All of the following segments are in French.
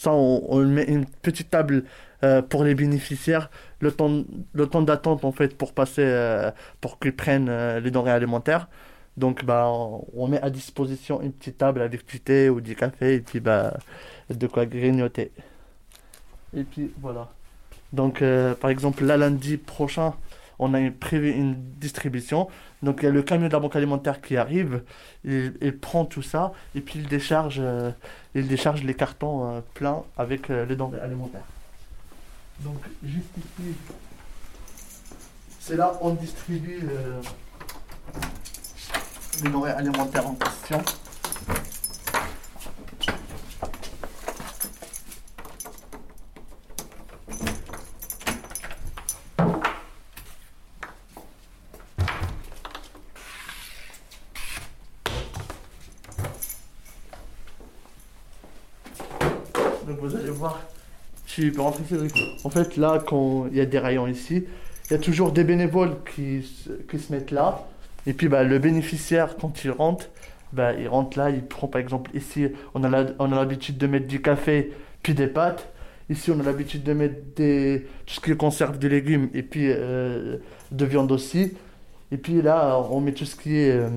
Ça, on, met une petite table euh, pour les bénéficiaires, le temps, le temps d'attente en fait pour passer, euh, pour qu'ils prennent euh, les denrées alimentaires. Donc, bah, on, met à disposition une petite table avec du thé ou du café et puis bah, de quoi grignoter. Et puis voilà. Donc, par exemple, là, lundi prochain, on a prévu une distribution. Donc, il y a le camion de la banque alimentaire qui arrive, il, prend tout ça et puis il décharge, euh, les cartons euh, pleins avec euh, les denrées alimentaires. Donc, juste ici, c'est là on distribue les denrées alimentaires en question. Donc vous allez voir, peux rentrer Cédric. En fait là, quand il y a des rayons ici, il y a toujours des bénévoles qui, qui se mettent là. Et puis bah, le bénéficiaire, quand il rentre, bah, il rentre là, il prend par exemple ici, on a l'habitude de mettre du café puis des pâtes. Ici, on a l'habitude de mettre des, tout ce qui conserve de légumes et puis euh, de viande aussi. Et puis là, on met tout ce qui est, euh,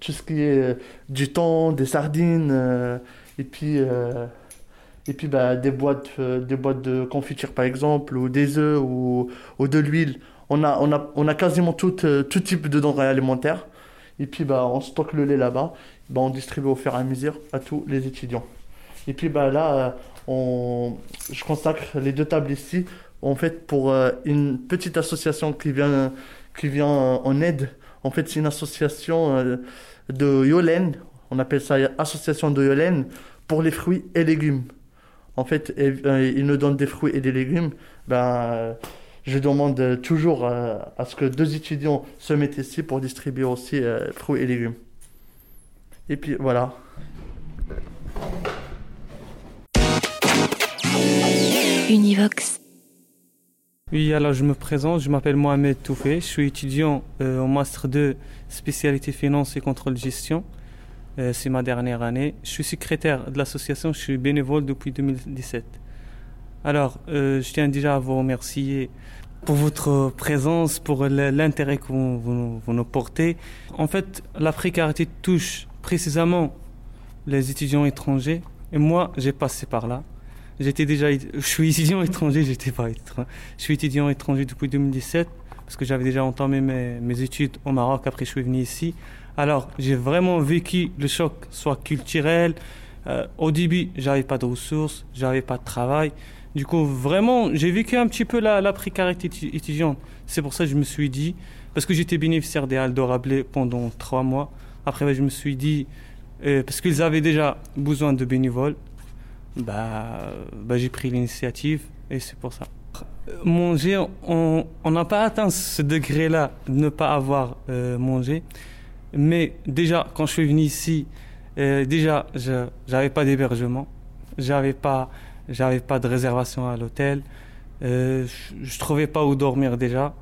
tout ce qui est euh, du thon, des sardines, et puis, et puis bah, des, boîtes, euh, des boîtes de confiture par exemple, ou des œufs, ou, ou de l'huile. On a, on, a, on a quasiment tout, euh, tout type de denrées alimentaires. Et puis bah, on stocke le lait là-bas. Bah, on distribue au fur et à mesure à tous les étudiants. Et puis bah, là, euh, on, je consacre les deux tables ici en fait pour une petite association qui vient, qui vient en aide. En fait, c'est une association de Yolène. On appelle ça association de Yolène pour les fruits et légumes. En fait, et- euh, ils nous donnent des fruits et des légumes. Ben, je demande toujours euh, à ce que deux étudiants se mettent ici pour distribuer aussi euh, fruits et légumes. Et puis voilà. Univox. Oui, alors je me présente, je m'appelle Mohamed Toufé, je suis étudiant euh, en Master 2, spécialité finance et contrôle de gestion. Euh, c'est ma dernière année. Je suis secrétaire de l'association, je suis bénévole depuis 2017. Alors, euh, je tiens déjà à vous remercier pour votre présence, pour l'intérêt que vous nous portez. En fait, la précarité touche précisément les étudiants étrangers. Et moi, j'ai passé par là. J'étais déjà, je suis étudiant étranger, j'étais pas étranger. Je suis étudiant étranger depuis 2017 parce que j'avais déjà entamé mes, mes études au Maroc. Après, je suis venu ici. Alors, j'ai vraiment vécu le choc, soit culturel. Euh, au début, j'avais pas de ressources, j'avais pas de travail. Du coup, vraiment, j'ai vécu un petit peu la, précarité étu- étudiante. C'est pour ça que je me suis dit, parce que j'étais bénéficiaire des Rabelais pendant trois mois. Après, ben, je me suis dit, euh, parce qu'ils avaient déjà besoin de bénévoles, bah, bah, j'ai pris l'initiative et c'est pour ça. Euh, Manger, on n'a pas atteint ce degré-là de ne pas avoir mangé. Mais déjà, quand je suis venu ici, euh, déjà, je n'avais pas d'hébergement, j'avais pas, j'avais pas de réservation à l'hôtel, euh, je, je trouvais pas où dormir déjà.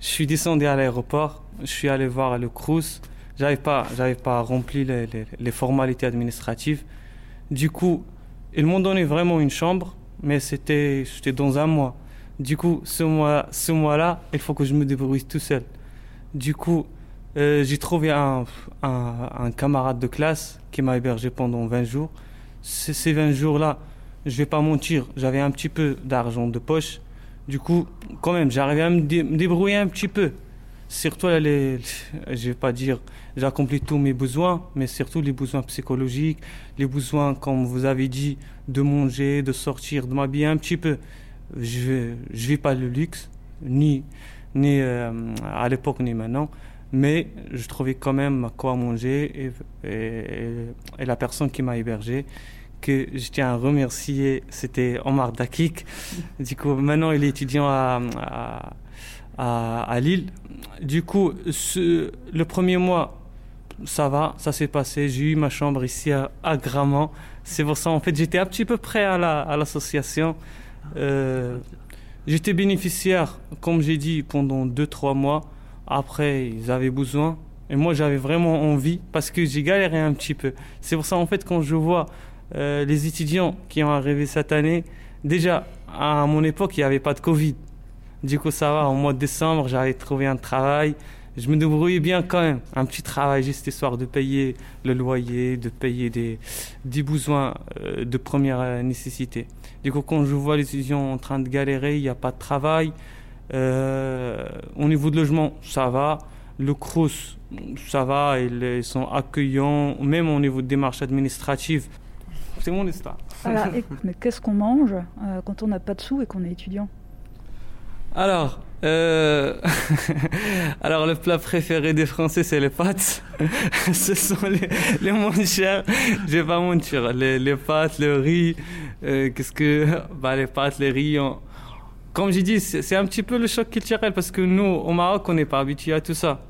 Je suis descendu à l'aéroport, je suis allé voir le Crous, j'avais pas, j'avais pas rempli les, les, les formalités administratives. Du coup, ils m'ont donné vraiment une chambre, mais c'était, c'était dans un mois. Du coup, ce mois, ce mois-là, il faut que je me débrouille tout seul. Du coup, euh, j'ai trouvé un, camarade de classe qui m'a hébergé pendant 20 jours. Ces 20 jours-là, je vais pas mentir, j'avais un petit peu d'argent de poche. Du coup, quand même, j'arrivais à me, dé- me débrouiller un petit peu. Surtout, les, je vais pas dire, j'ai accompli tous mes besoins, mais surtout les besoins psychologiques, les besoins, comme vous avez dit, de manger, de sortir, de m'habiller un petit peu. Je je vis pas le luxe, ni, ni euh, à l'époque ni maintenant, mais je trouvais quand même quoi manger et, et, et la personne qui m'a hébergé, que je tiens à remercier, c'était Omar Dakik. Du coup, maintenant il est étudiant à, à, à, à Lille. Du coup, ce, le premier mois, ça va, ça s'est passé. J'ai eu ma chambre ici à, à Grammont. C'est pour ça, en fait, j'étais un petit peu prêt à la- à l'association. Euh, j'étais bénéficiaire, comme j'ai dit, pendant 2-3 mois. Après, ils avaient besoin. Et moi, j'avais vraiment envie parce que j'ai galéré un petit peu. C'est pour ça, en fait, quand je vois euh, les étudiants qui ont arrivé cette année, déjà, à mon époque, il n'y avait pas de Covid. Du coup, ça va, au mois de décembre, j'avais trouvé un travail. Je me débrouillais bien quand même. Un petit travail, juste histoire de payer le loyer, de payer des, des besoins euh, de première euh, nécessité. Du coup, quand je vois les étudiants en train de galérer, il n'y a pas de travail. Euh, au niveau de logement, ça va. Le CRUS, ça va. Ils, ils sont accueillants. Même au niveau de démarches administratives. C'est mon histoire. Et- mais qu'est-ce qu'on mange euh, quand on n'a pas de sous et qu'on est étudiant? Alors, euh, alors le plat préféré des Français, c'est les pâtes. Ce sont les, les moins chers. Je vais pas mentir. Les, les pâtes, le riz. euh, Qu'est-ce que, bah les pâtes, les riz. on- Comme j'ai dit, c'est un petit peu le choc culturel parce que nous, au Maroc, on n'est pas habitué à tout ça.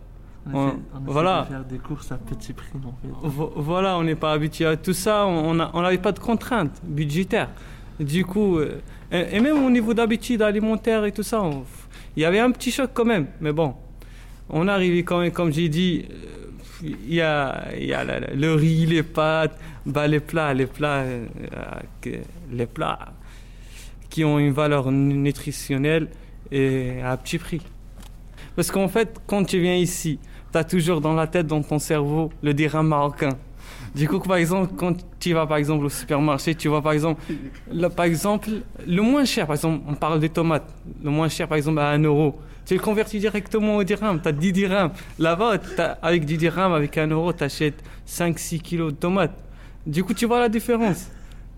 On, essaie, on voilà. de faire des courses à petit prix en fait. Voilà, on n'est pas habitué à tout ça, on n'avait pas de contraintes budgétaires. Du coup, euh, et, et même au niveau d'habitude alimentaire et tout ça, il y avait un petit choc quand même. Mais bon, on arrivait quand même, comme j'ai dit, euh, il y a, il y a la- le riz, les pâtes, bah, les plats, les plats, euh, les plats qui ont une valeur nutritionnelle et à petit prix. Parce qu'en fait, quand tu viens ici, tu as toujours dans la tête, dans ton cerveau, le dirham marocain. Du coup, par exemple, quand tu vas par exemple au supermarché, tu vois par exemple, là, par exemple, le moins cher, par exemple, on parle des tomates, le moins cher par exemple à 1 euro. Tu le convertis directement au dirham, tu as 10 dirhams. Là-bas, avec 10 dirhams, avec 1 euro, tu achètes 5-6 kilos de tomates. Du coup, tu vois la différence.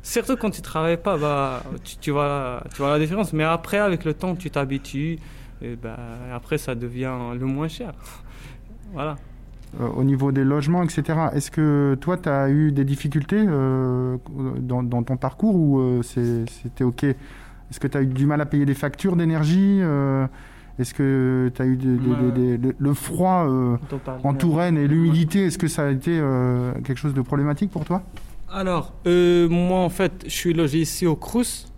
Surtout quand tu travailles pas, bah, tu, tu vois, tu vois la différence. Mais après, avec le temps, tu t'habitues. Et bah, après, ça devient le moins cher. Voilà. Euh, au niveau des logements, etc. Est-ce que toi, tu as eu des difficultés euh, dans, dans ton parcours ou euh, c'était OK? Est-ce que tu as eu du mal à payer des factures d'énergie Est-ce que tu as eu des- des- Ouais. des- des- le, froid en Touraine et l'humidité Est-ce que ça a été quelque chose de problématique pour toi? Alors, euh, moi, en fait, je suis logé ici au Crous.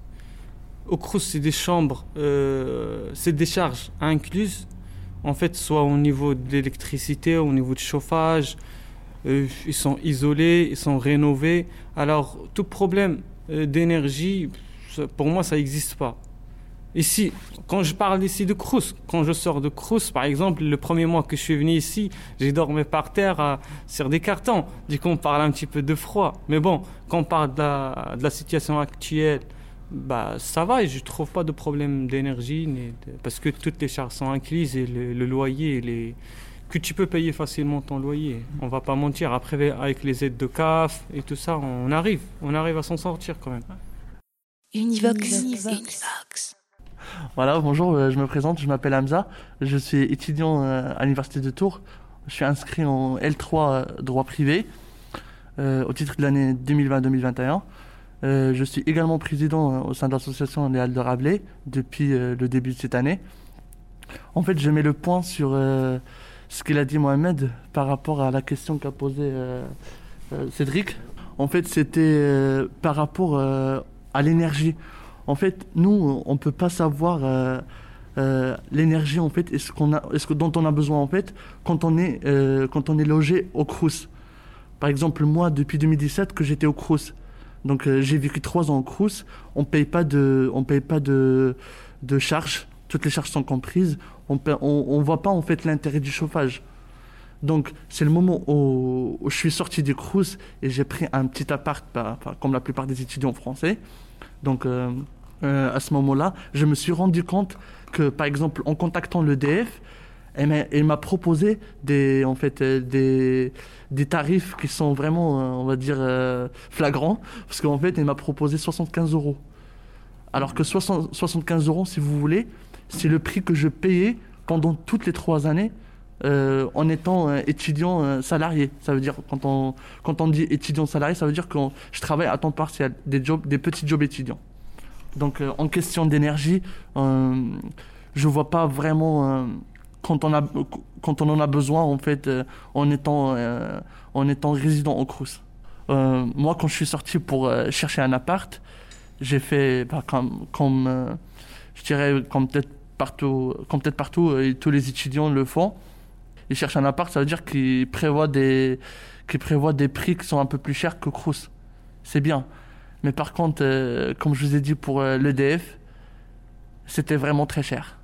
Au Crous, c'est des chambres, euh, c'est des charges incluses. En fait, soit au niveau de l'électricité, au niveau du chauffage. Euh, ils sont isolés, ils sont rénovés. Alors, tout problème d'énergie, pour moi, ça n'existe pas. Ici, quand je parle ici de Crous, quand je sors de Crous, par exemple, le premier mois que je suis venu ici, j'ai dormi par terre à- sur des cartons. Du coup, on parle un petit peu de froid. Mais bon, quand on parle de la, de la situation actuelle, bah, ça va et je trouve pas de problème d'énergie de- parce que toutes les charges sont incluses et le, le loyer, les, que tu peux payer facilement ton loyer. On va pas mentir. Après, avec les aides de CAF et tout ça, on arrive, on arrive à s'en sortir quand même. Univox. Voilà, bonjour, euh, je me présente, je m'appelle Hamza, je suis étudiant euh, à l'université de Tours. Je suis inscrit en L3 euh, droit privé au titre de l'année 2020-2021. Euh, je suis également président au sein de l'association Les Halles de Rabelais depuis le début de cette année. En fait, je mets le point sur ce qu'il a dit Mohamed par rapport à la question qu'a posée Cédric. En fait, c'était par rapport à l'énergie. En fait, nous, on peut pas savoir euh, euh, l'énergie en fait, est-ce a, est-ce dont on a besoin en fait, quand on est euh, quand on est logé au Crous. Par exemple, moi, depuis 2017, que j'étais au Crous, donc j'ai vécu trois ans au Crous, on paye pas de, on paye pas de de charges, toutes les charges sont comprises, on paie- on, voit pas en fait l'intérêt du chauffage. Donc, c'est le moment où, je suis sorti du Crous et j'ai pris un petit appart, comme la plupart des étudiants français. Donc, euh, euh, à ce moment-là, je me suis rendu compte que, par exemple, en contactant l'EDF, elle m'a- elle m'a proposé des, en fait, euh, des, tarifs qui sont vraiment, on va dire, flagrants. Parce qu'en fait, elle m'a proposé 75 euros. Alors que 60 75 euros, si vous voulez, c'est le prix que je payais pendant toutes les trois années euh, en étant euh, étudiant euh, salarié. Ça veut dire, quand on, quand on dit étudiant salarié, ça veut dire que je travaille à temps partiel, des, jobs, des petits jobs étudiants. Donc, en question d'énergie, je vois pas vraiment quand on a quand on en a besoin en fait en étant en étant résident au Crous. Moi, quand je suis sorti pour chercher un appart, j'ai fait bah, comme comme je dirais comme peut-être partout comme peut-être partout tous les étudiants le font. Ils cherchent un appart, ça veut dire qu'ils prévoient des qu'ils prévoient des prix qui sont un peu plus chers que Crous. C'est bien. Mais par contre, euh, comme je vous ai dit pour euh, l'EDF, c'était vraiment très cher.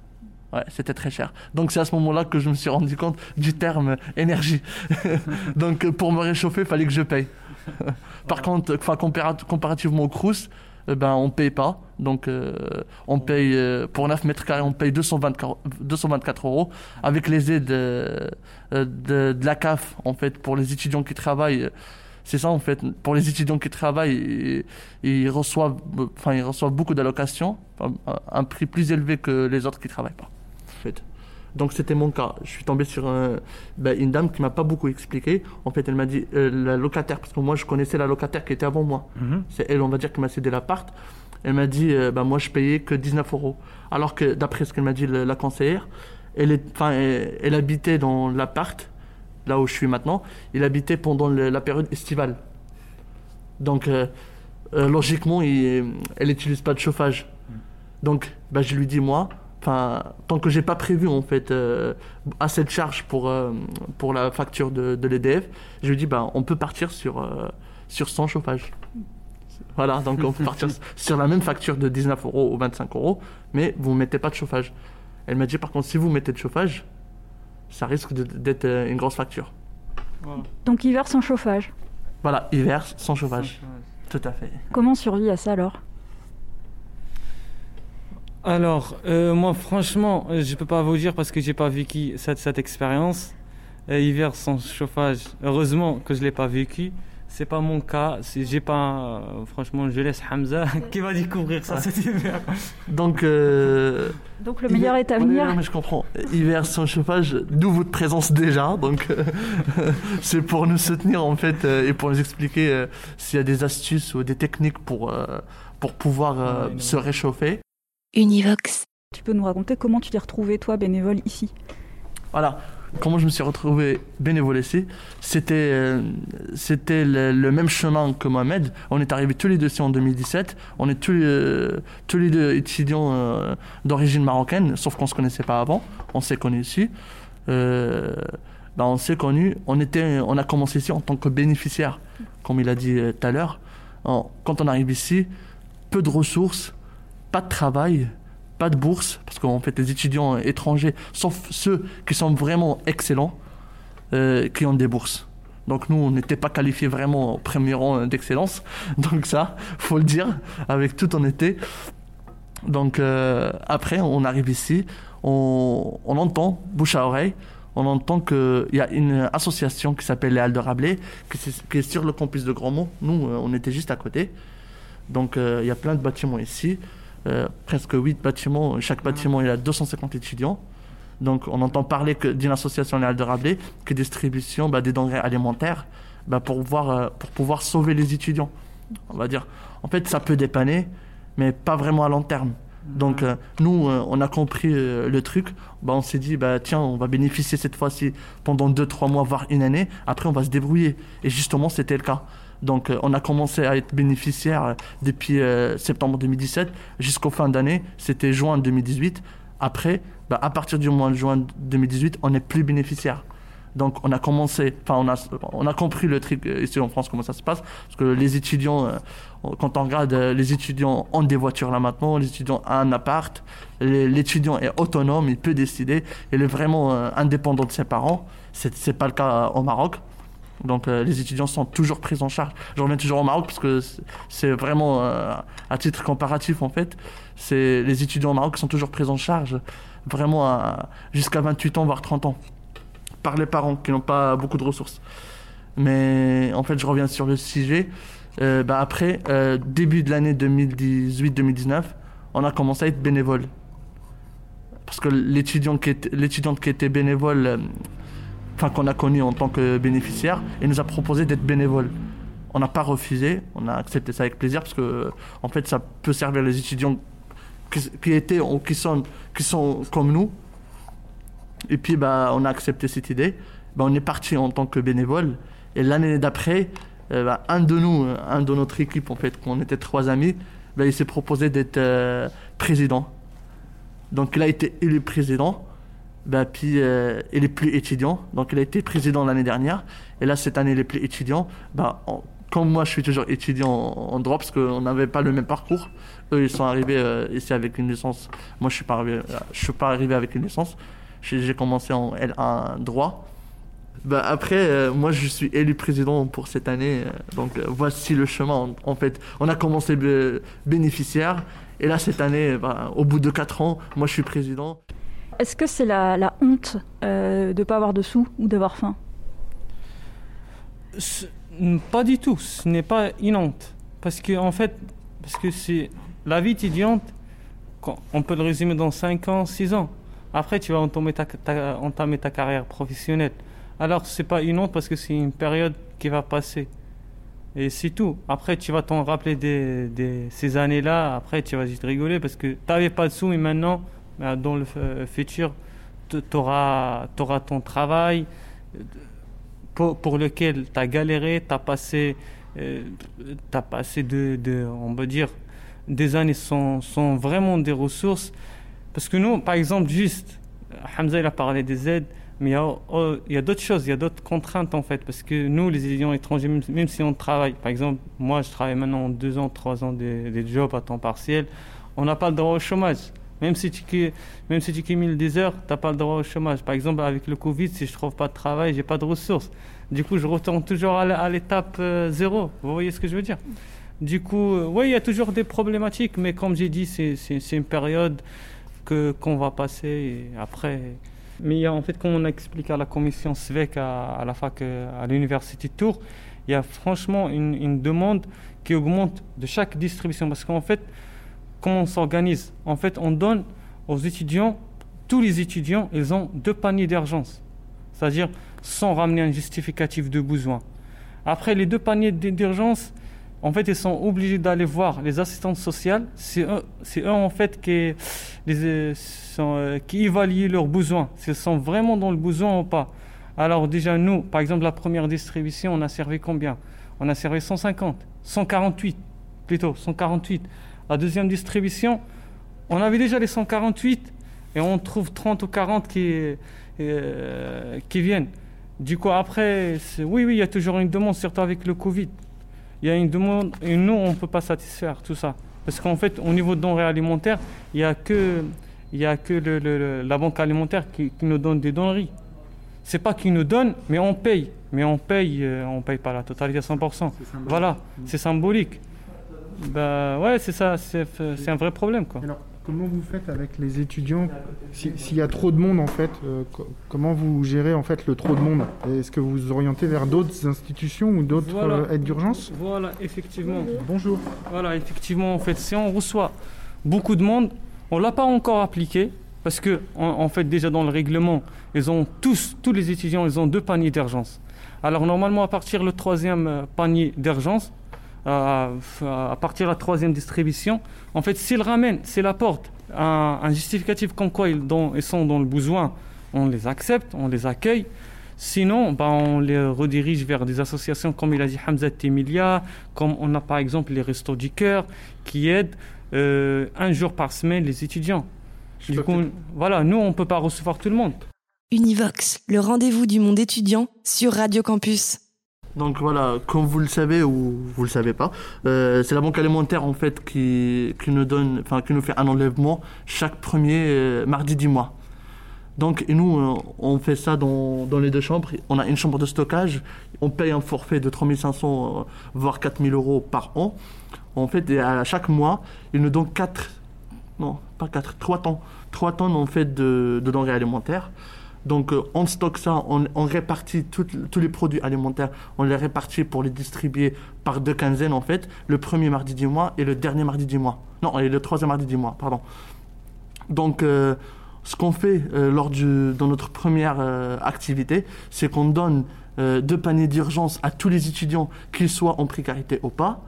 Ouais, c'était très cher. Donc c'est à ce moment-là que je me suis rendu compte du terme énergie. Donc euh, pour me réchauffer, il fallait que je paye. Par contre, comparativement au Crous, eh ben on paye pas. Donc euh, on paye euh, pour 9 mètres carrés, on paye 224, 224 euros avec les aides euh, euh, de, de la CAF en fait pour les étudiants qui travaillent. C'est ça en fait. Pour les étudiants qui travaillent, ils, reçoivent, enfin ils reçoivent beaucoup d'allocations, un prix plus élevé que les autres qui travaillent pas. Donc c'était mon cas. Je suis tombé sur un- ben, une dame qui m'a pas beaucoup expliqué. En fait, elle m'a dit euh, la locataire, parce que moi je connaissais la locataire qui était avant moi. C'est elle, on va dire, qui m'a cédé l'appart. Elle m'a dit, euh, ben, moi je payais que 19 euros. Alors que d'après ce qu'elle m'a dit le- la conseillère, elle, est, enfin, elle, elle habitait dans l'appart, là où je suis maintenant. Il habitait pendant le- la période estivale. Donc euh, euh, logiquement, il- elle n'utilise pas de chauffage. Donc, ben, je lui dis moi, enfin, tant que j'ai pas prévu en fait euh, assez de charges pour euh, pour la facture de, de l'EDF, je lui dis ben on peut partir sur euh, sur sans chauffage. Voilà, donc on peut partir sur la même facture de 19 euros ou 25 euros, mais vous ne mettez pas de chauffage. Elle m'a dit par contre si vous mettez de chauffage, ça risque d'être euh, une grosse facture. Donc hiver sans chauffage. Voilà, hiver sans chauffage. Tout à fait. Comment on survit à ça alors? Alors, euh, moi, franchement, euh, je peux pas vous dire parce que j'ai pas vécu cette, cette expérience. Euh, hiver sans chauffage, heureusement que je l'ai pas vécu. C'est pas mon cas. Si j'ai pas, euh, franchement, je laisse Hamza qui va découvrir ça cet hiver. Donc, euh, Donc le meilleur est à Ouais, venir. non, mais je comprends. Hiver sans chauffage, d'où votre présence déjà. Donc, euh, c'est pour nous soutenir en fait euh, et pour nous expliquer euh, s'il y a des astuces ou des techniques pour, euh, pour pouvoir euh, Ouais, se réchauffer. Univox. Tu peux nous raconter comment tu t'es retrouvé toi bénévole ici? Voilà. Comment je me suis retrouvé bénévole ici? C'était euh, c'était le, le même chemin que Mohamed. On est arrivés tous les deux ici en 2017. On est tous les, tous les deux étudiants euh, d'origine marocaine, sauf qu'on se connaissait pas avant. On s'est connus ici. Euh, ben, on s'est connus. On était, on a commencé ici en tant que bénéficiaire, comme il a dit euh, tout à l'heure. Quand on arrive ici, peu de ressources, pas de travail, pas de bourse, parce qu'en fait, les étudiants étrangers, sauf ceux qui sont vraiment excellents, euh, qui ont des bourses. Donc nous, on n'était pas qualifiés vraiment au premier rang d'excellence. Donc ça, faut le dire, avec toute honnêteté. Donc euh, après, on arrive ici, on, entend, bouche à oreille, on entend qu'il y a une association qui s'appelle les Halles de Rabelais, qui, est- sur le campus de Grandmont. Nous, euh, on était juste à côté. Donc il y a plein de bâtiments ici, euh, presque 8 bâtiments. Chaque bâtiment, il y a 250 étudiants. Donc on entend parler que d'une association Halles de Rabelais qui distribution bah, des denrées alimentaires bah, pour, pouvoir, euh, pour pouvoir sauver les étudiants. On va dire. En fait, ça peut dépanner, mais pas vraiment à long terme. Donc euh, nous, on a compris le truc. Bah, on s'est dit, bah, tiens, on va bénéficier cette fois-ci pendant 2-3 mois, voire une année. Après, on va se débrouiller. Et justement, c'était le cas. Donc euh, on a commencé à être bénéficiaire euh, depuis euh, septembre 2017 jusqu'au fin d'année. C'était juin 2018. Après, bah, à partir du mois de juin 2018, on n'est plus bénéficiaire. Donc on a commencé, enfin on a, on a compris le truc ici en France comment ça se passe, parce que les étudiants, quand on regarde, les étudiants ont des voitures là maintenant, les étudiants ont un appart, l'étudiant est autonome, il peut décider, il est vraiment indépendant de ses parents. C'est c'est pas le cas au Maroc. Donc euh, les étudiants sont toujours pris en charge. Je reviens toujours au Maroc parce que c'est- vraiment euh, à titre comparatif en fait. C'est les étudiants au Maroc sont toujours pris en charge vraiment jusqu'à 28 ans voire 30 ans par les parents qui n'ont pas beaucoup de ressources. Mais en fait, je reviens sur le sujet. Euh, bah, après, début de l'année 2018-2019, on a commencé à être bénévole. Parce que l'étudiant qui l'étudiante qui était bénévole, enfin qu'on a connu en tant que bénéficiaire, il nous a proposé d'être bénévole. On n'a pas refusé, on a accepté ça avec plaisir parce que en fait ça peut servir les étudiants qui, qui étaient ou qui sont, qui sont comme nous. Et puis, bah, on a accepté cette idée. Bah, on est parti en tant que bénévole. Et l'année d'après, euh, bah, un de nous, un de notre équipe, en fait, qu'on était trois amis, bah, il s'est proposé d'être euh, président. Donc, il a été élu président. Bah, puis, euh, il est plus étudiant. Donc, il a été président l'année dernière. Et là, cette année, il est plus étudiant. Bah, comme moi, je suis toujours étudiant en, en droit parce qu'on n'avait pas le même parcours. Eux, ils sont arrivés euh, ici avec une licence. Moi, je suis euh, suis pas arrivé avec une licence. J'ai commencé en L1 droit. Bah, après, euh, moi, je suis élu président pour cette année. donc, voici le chemin. En, fait, on a commencé bé- bénéficiaire. Et là, cette année, bah, au bout de 4 ans, moi, je suis président. Est-ce que c'est la, honte euh, de ne pas avoir de sous ou d'avoir faim? Pas du tout, ce n'est pas une honte. Parce que, en fait, parce que c'est la vie étudiante, on peut le résumer dans 5 ans, 6 ans. Après, tu vas entamer ta, carrière professionnelle. Alors, c'est pas une honte parce que c'est une période qui va passer. Et c'est tout. Après, tu vas t'en rappeler des, des- ces années-là. Après, tu vas juste rigoler parce que tu n'avais pas de sous et maintenant, dans le f- futur, tu auras, ton travail euh, pour, lequel tu as galéré, tu as passé, euh, passé de, de- on peut dire, des années sans, sans vraiment des ressources. Parce que nous, par exemple, juste, Hamza il a parlé des aides, mais il y a, oh, il y a d'autres choses, il y a d'autres contraintes en fait. Parce que nous, les étudiants étrangers, même, même si on travaille, par exemple, moi je travaille maintenant en deux ans, trois ans des, des jobs à temps partiel, on n'a pas le droit au chômage. Même si tu, même si tu cumules des heures, tu n'as pas le droit au chômage. Par exemple, avec le Covid, si je trouve pas de travail, j'ai pas de ressources. Du coup, je retourne toujours à l'étape euh, zéro. Vous voyez ce que je veux dire? Du coup, euh, oui, il y a toujours des problématiques, mais comme j'ai dit, c'est- une période qu'on va passer après. Mais en fait, comme on a expliqué à la commission SVEC à, à la fac, euh, à l'université de Tours, il y a franchement une, une demande qui augmente de chaque distribution. Parce qu'en fait, comment on s'organise En fait, on donne aux étudiants, tous les étudiants, ils ont deux paniers d'urgence. C'est-à-dire sans ramener un justificatif de besoin. Après, les deux paniers d'urgence, en fait, ils sont obligés d'aller voir les assistantes sociales. C'est eux, eux en fait, qui, euh, euh, qui évaluent leurs besoins, s'ils sont vraiment dans le besoin ou pas. Alors déjà, nous, par exemple, la première distribution, on a servi combien? On a servi 150, 148 plutôt, 148. La deuxième distribution, on avait déjà les 148 et on trouve 30 ou 40 qui, euh, qui viennent. Du coup, après, oui, oui, il y a toujours une demande, surtout avec le Covid. Il y a une demande et nous, on ne peut pas satisfaire tout ça. Parce qu'en fait, au niveau de denrées alimentaires, il n'y a que, il y a que le- le- le- la banque alimentaire qui, qui nous donne des denrées. C'est pas qu'ils nous donnent, mais on paye. Mais on paye, euh, on paye pas la totalité à 100%. Voilà, c'est symbolique. Bah ouais, c'est ça, c'est c'est un vrai problème quoi. Alors, comment vous faites avec les étudiants Si- S'il y a trop de monde, en fait, euh, co- comment vous gérez en fait le trop de monde? Est-ce que vous vous orientez vers d'autres institutions ou d'autres Voilà. euh, aides d'urgence? Voilà, effectivement. Bonjour. Voilà, effectivement, en fait, si on reçoit beaucoup de monde, on l'a pas encore appliqué parce que, en, en fait, déjà dans le règlement, ils ont tous, tous les étudiants, ils ont deux paniers d'urgence. Alors normalement, à partir le troisième euh, panier d'urgence, euh, à partir de la troisième distribution, en fait, s'ils ramènent, s'ils apportent un, un justificatif comme quoi ils, sont dans le besoin, on les accepte, on les accueille. Sinon, ben, on les redirige vers des associations comme il a dit Hamza Temilia, comme on a par exemple les Restos du Cœur qui aident euh, un jour par semaine les étudiants. Je Du coup, voilà, nous, on ne peut pas recevoir tout le monde. Univox, le rendez-vous du monde étudiant sur Radio Campus. Donc voilà, comme vous le savez ou vous le savez pas, euh, c'est la banque alimentaire en fait qui, qui nous donne, enfin qui nous fait un enlèvement chaque premier euh, mardi du mois. Donc nous, euh, on fait ça dans, dans les deux chambres. On a une chambre de stockage, on paye un forfait de 3500 euh, voire 4000 euros par an. En fait, à chaque mois, ils nous donnent 4, non pas 4, 3 tonnes, 3 tonnes en fait de, de denrées alimentaires. Donc euh, on stocke ça, on, répartit tous les produits alimentaires, on les répartit pour les distribuer par deux quinzaines en fait, le premier mardi du mois et le dernier mardi du mois. Non, et le troisième mardi du mois, pardon. Donc euh, ce qu'on fait euh, lors du, dans notre première activité, c'est qu'on donne deux paniers d'urgence à tous les étudiants, qu'ils soient en précarité ou pas.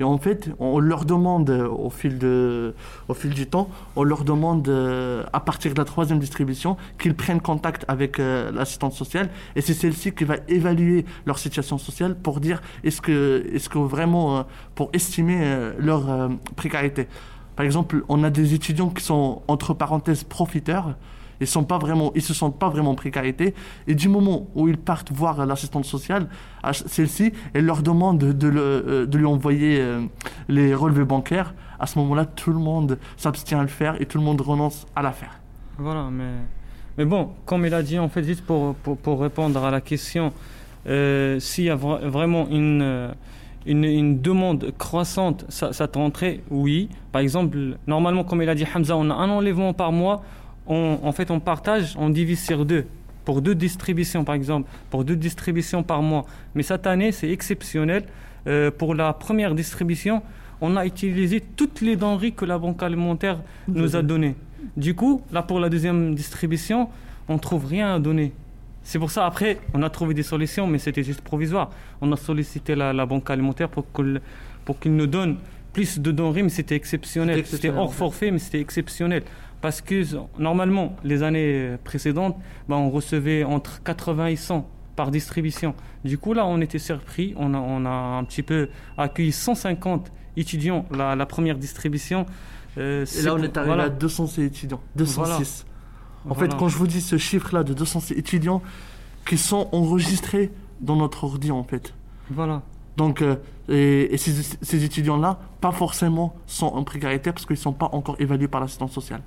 Et en fait, on leur demande au fil, de, au fil du temps, on leur demande euh, à partir de la troisième distribution qu'ils prennent contact avec euh, l'assistante sociale. Et c'est celle-ci qui va évaluer leur situation sociale pour dire est-ce que, est-ce que vraiment, euh, pour estimer euh, leur précarité. Par exemple, on a des étudiants qui sont entre parenthèses profiteurs. Ils sont pas vraiment, ils se sentent pas vraiment en précarité. Et du moment où ils partent voir l'assistante sociale, celle-ci, elle leur demande de, le- euh, de lui envoyer euh, les relevés bancaires. À ce moment-là, tout le monde s'abstient à le faire et tout le monde renonce à la faire. Voilà, mais, mais bon, comme il a dit, en fait, juste pour, pour, répondre à la question, euh, s'il y a vra- vraiment une, une, une demande croissante, ça, ça te rentrait? Oui. Par exemple, normalement, comme il a dit Hamza, on a un enlèvement par mois. On, en fait, on partage, on divise sur deux. Pour deux distributions, par exemple, pour deux distributions par mois. Mais cette année, c'est exceptionnel. Euh, pour la première distribution, on a utilisé toutes les denrées que la banque alimentaire nous a données. Du coup, là, pour la deuxième distribution, on trouve rien à donner. C'est pour ça, après, on a trouvé des solutions, mais c'était juste provisoire. On a sollicité la, la banque alimentaire pour qu'il pour qu'il nous donne plus de denrées, mais c'était exceptionnel. C'était hors forfait, mais c'était exceptionnel. Parce que normalement, les années précédentes, ben, on recevait entre 80 et 100 par distribution. Du coup, là, on était surpris. On a, on a un petit peu accueilli 150 étudiants la, la première distribution. Euh, Et là, on est arrivé voilà. à 206 étudiants. 206. En Voilà. fait, quand je vous dis ce chiffre-là de 206 étudiants qui sont enregistrés dans notre ordi, en fait. Voilà. Donc, euh, et, et ces, ces étudiants-là, pas forcément sont en précarité parce qu'ils ne sont pas encore évalués par l'assistance sociale.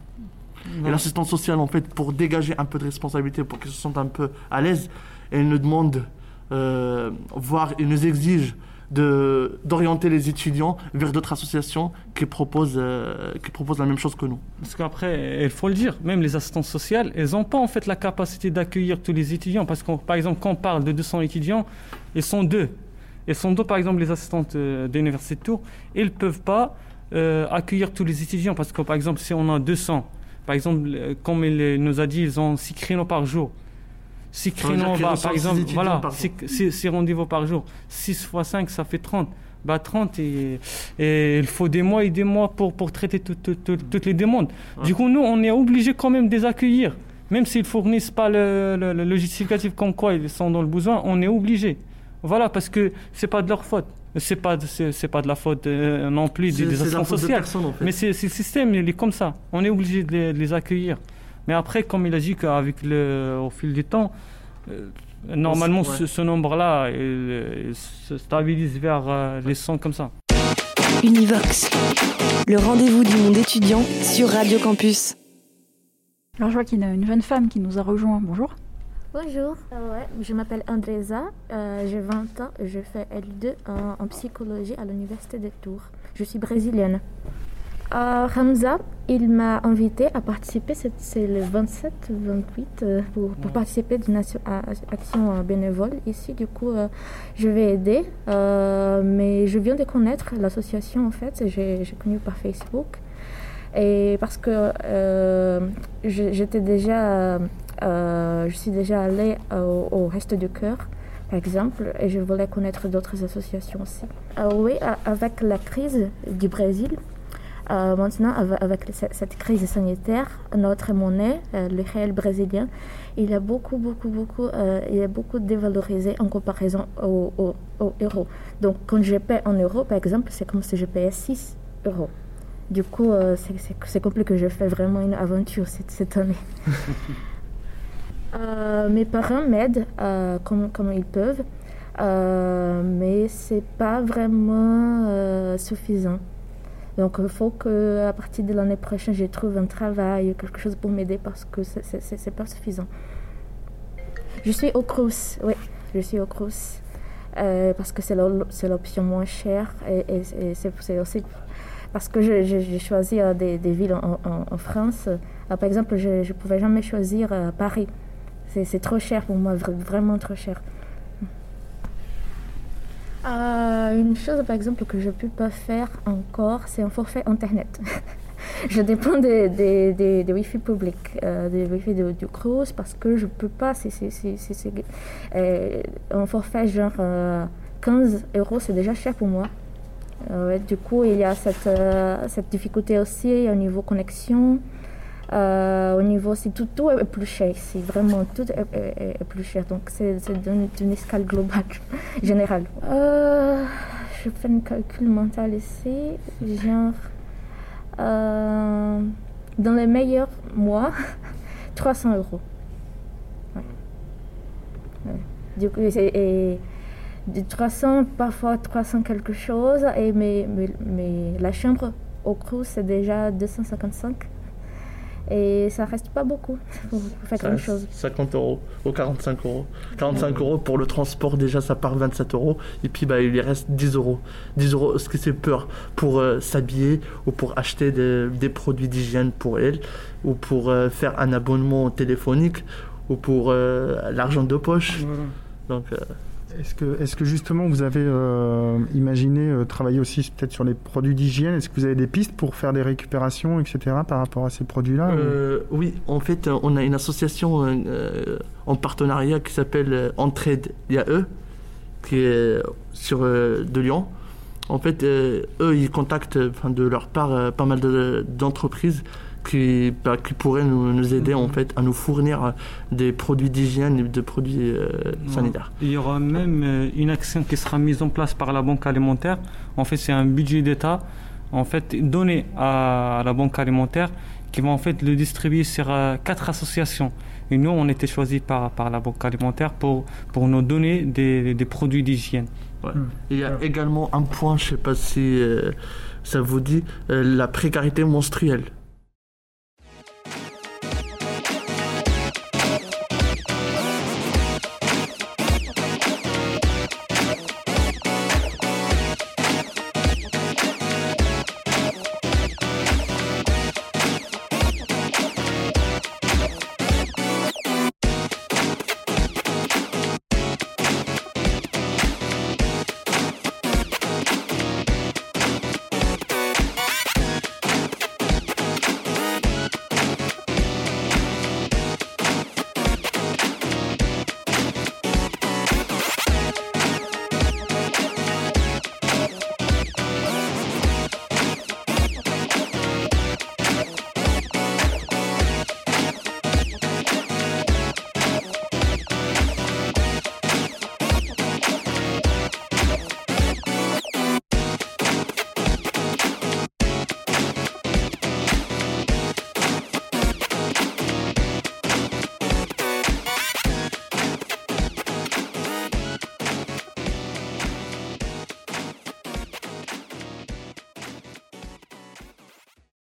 Et Voilà. l'assistance sociale, en fait, pour dégager un peu de responsabilité, pour qu'ils se sentent un peu à l'aise, elle nous demande, euh, voire elle nous exige de d'orienter les étudiants vers d'autres associations qui proposent, euh, qui proposent la même chose que nous. Parce qu'après, il faut le dire, même les assistantes sociales, elles n'ont pas en fait la capacité d'accueillir tous les étudiants. Parce que, par exemple, quand on parle de 200 étudiants, ils sont deux. Ils sont deux, par exemple, les assistantes euh, de l'Université de Tours. Ils ne peuvent pas euh, accueillir tous les étudiants. Parce que, par exemple, si on a 200, par exemple, comme il nous a dit, ils ont 6 créneaux par jour. 6 Ça veut dire créneaux, bah, par six exemple, voilà, par. 6 rendez-vous par jour. 6 fois 5, ça fait 30. Bah, 30 et, et il faut des mois et des mois pour, pour traiter tout- tout- tout- toutes les demandes. Du coup, nous, on est obligé quand même de les accueillir. Même s'ils fournissent pas le, le- le justificatif comme quoi ils sont dans le besoin, on est obligé. Voilà, parce que c'est pas de leur faute. C'est pas, c'est, c'est pas de la faute euh, non plus des, des en fait. Mais c'est, c'est le système, il est comme ça. On est obligé de les, de les accueillir. Mais après, comme il a dit qu'avec le, au fil du temps, euh, normalement, Ouais. ce, ce nombre-là, il, il se stabilise vers euh, les 100 comme ça. Univox, le rendez-vous du monde étudiant sur Radio Campus. Alors je vois qu'il y a une jeune femme qui nous a rejoint. Bonjour. Bonjour, Euh, ouais, je m'appelle Andresa, euh, j'ai 20 ans et je fais L2 en, en psychologie à l'université de Tours. Je suis brésilienne. Euh, Hamza, il m'a invité à participer, c'est c'est le 27-28, euh, pour, pour participer d'une action, à- à- action bénévole ici. Du coup, euh, je vais aider, euh, mais je viens de connaître l'association en fait, j'ai j'ai connu par Facebook. Et parce que euh, j'étais déjà, je suis déjà allée au, au Reste du Cœur, par exemple, et je voulais connaître d'autres associations aussi. Euh, oui, a- avec la crise du Brésil, euh, maintenant, avec, avec ce- cette crise sanitaire, notre monnaie, euh, le réel brésilien, il a beaucoup, beaucoup, beaucoup, euh, il est beaucoup dévalorisé en comparaison au, au, euro. Donc, quand je paie en euros, par exemple, c'est comme si je payais 6 euros. Du coup, euh, c'est- c'est compliqué. Je fais vraiment une aventure cette année. Euh, mes parents m'aident euh, comme, ils peuvent, euh, mais c'est pas vraiment euh, suffisant. Donc, il faut que à partir de l'année prochaine, je trouve un travail, quelque chose pour m'aider parce que c'est- pas suffisant. Je suis au Crous, oui, je suis au Crous. Parce que c'est l'o- c'est l'option moins chère et, c'est aussi parce que j'ai choisi des, villes en, en- France. Par exemple, je ne pouvais jamais choisir Paris. C'est trop cher pour moi, vra- vraiment trop cher. Euh, une chose, par exemple, que je ne peux pas faire encore, c'est un forfait Internet. je dépends des, des, Wi-Fi publics, euh, des Wi-Fi de- du Crous, parce que je ne peux pas. c'est euh, un forfait genre euh, 15 euros, c'est déjà cher pour moi. Ouais, du coup, il y a cette, euh, cette difficulté aussi au niveau connexion. Euh, au niveau, c'est tout, tout est plus cher. C'est vraiment tout est, plus cher. Donc, c'est d'une d'une escale globale, générale. Euh, je fais un calcul mental ici. Genre, euh, dans les meilleurs mois, 300 euros. Ouais. Du coup, c'est- et de 300, parfois 300 quelque chose. Et mais, mais, mais la chambre au Crous, c'est déjà 255. Et ça reste pas beaucoup pour faire Ça chose. 50 euros ou 45 euros. 45 euros pour le transport, déjà ça part 27 euros. Et puis bah, il lui reste 10 euros. 10 euros, ce que c'est peur pour euh, s'habiller ou pour acheter des, des produits d'hygiène pour elle ou pour euh, faire un abonnement téléphonique ou pour euh, l'argent de poche. Donc, euh, Est-ce que, est-ce que justement vous avez euh, imaginé euh, travailler aussi peut-être sur les produits d'hygiène? Est-ce que vous avez des pistes pour faire des récupérations, etc. par rapport à ces produits-là Euh, oui, en fait, on a une association en partenariat qui s'appelle Entraide IAE, qui est sur de Lyon. En fait, eux, ils contactent de leur part pas mal de- d'entreprises qui, bah, qui pourraient nous, nous aider en fait à nous fournir euh, des produits d'hygiène et des produits euh, sanitaires. Il y aura même euh, une action qui sera mise en place par la Banque alimentaire. En fait, c'est un budget d'État en fait donné à la Banque alimentaire qui va en fait le distribuer sur euh, quatre associations. Et nous, on était choisis par, par la Banque alimentaire pour, pour nous donner des, des produits d'hygiène. Ouais. Il y a également un point, je sais pas si euh, ça vous dit, euh, la précarité menstruelle.